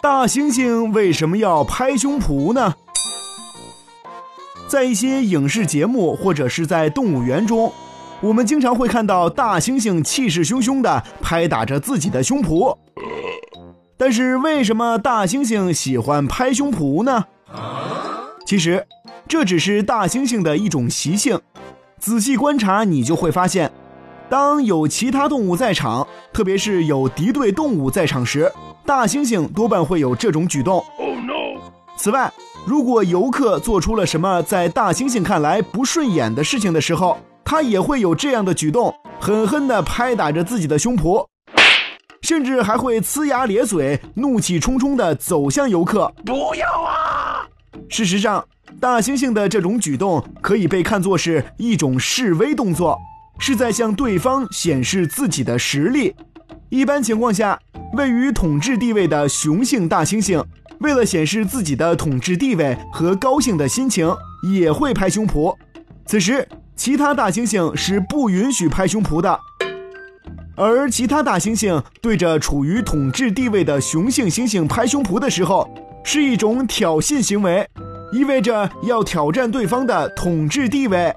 大猩猩为什么要拍胸脯呢？在一些影视节目或者是在动物园中，我们经常会看到大猩猩气势汹汹地拍打着自己的胸脯。但是为什么大猩猩喜欢拍胸脯呢？其实，这只是大猩猩的一种习性。仔细观察，你就会发现，当有其他动物在场，特别是有敌对动物在场时，大猩猩多半会有这种举动哦 no。此外，如果游客做出了什么在大猩猩看来不顺眼的事情的时候，它也会有这样的举动，狠狠地拍打着自己的胸脯。甚至还会呲牙咧嘴、怒气冲冲地走向游客。不要啊！事实上，大猩猩的这种举动可以被看作是一种示威动作，是在向对方显示自己的实力。一般情况下，位于统治地位的雄性大猩猩，为了显示自己的统治地位和高兴的心情，也会拍胸脯。此时，其他大猩猩是不允许拍胸脯的。而其他大猩猩对着处于统治地位的雄性猩猩拍胸脯的时候，是一种挑衅行为，意味着要挑战对方的统治地位。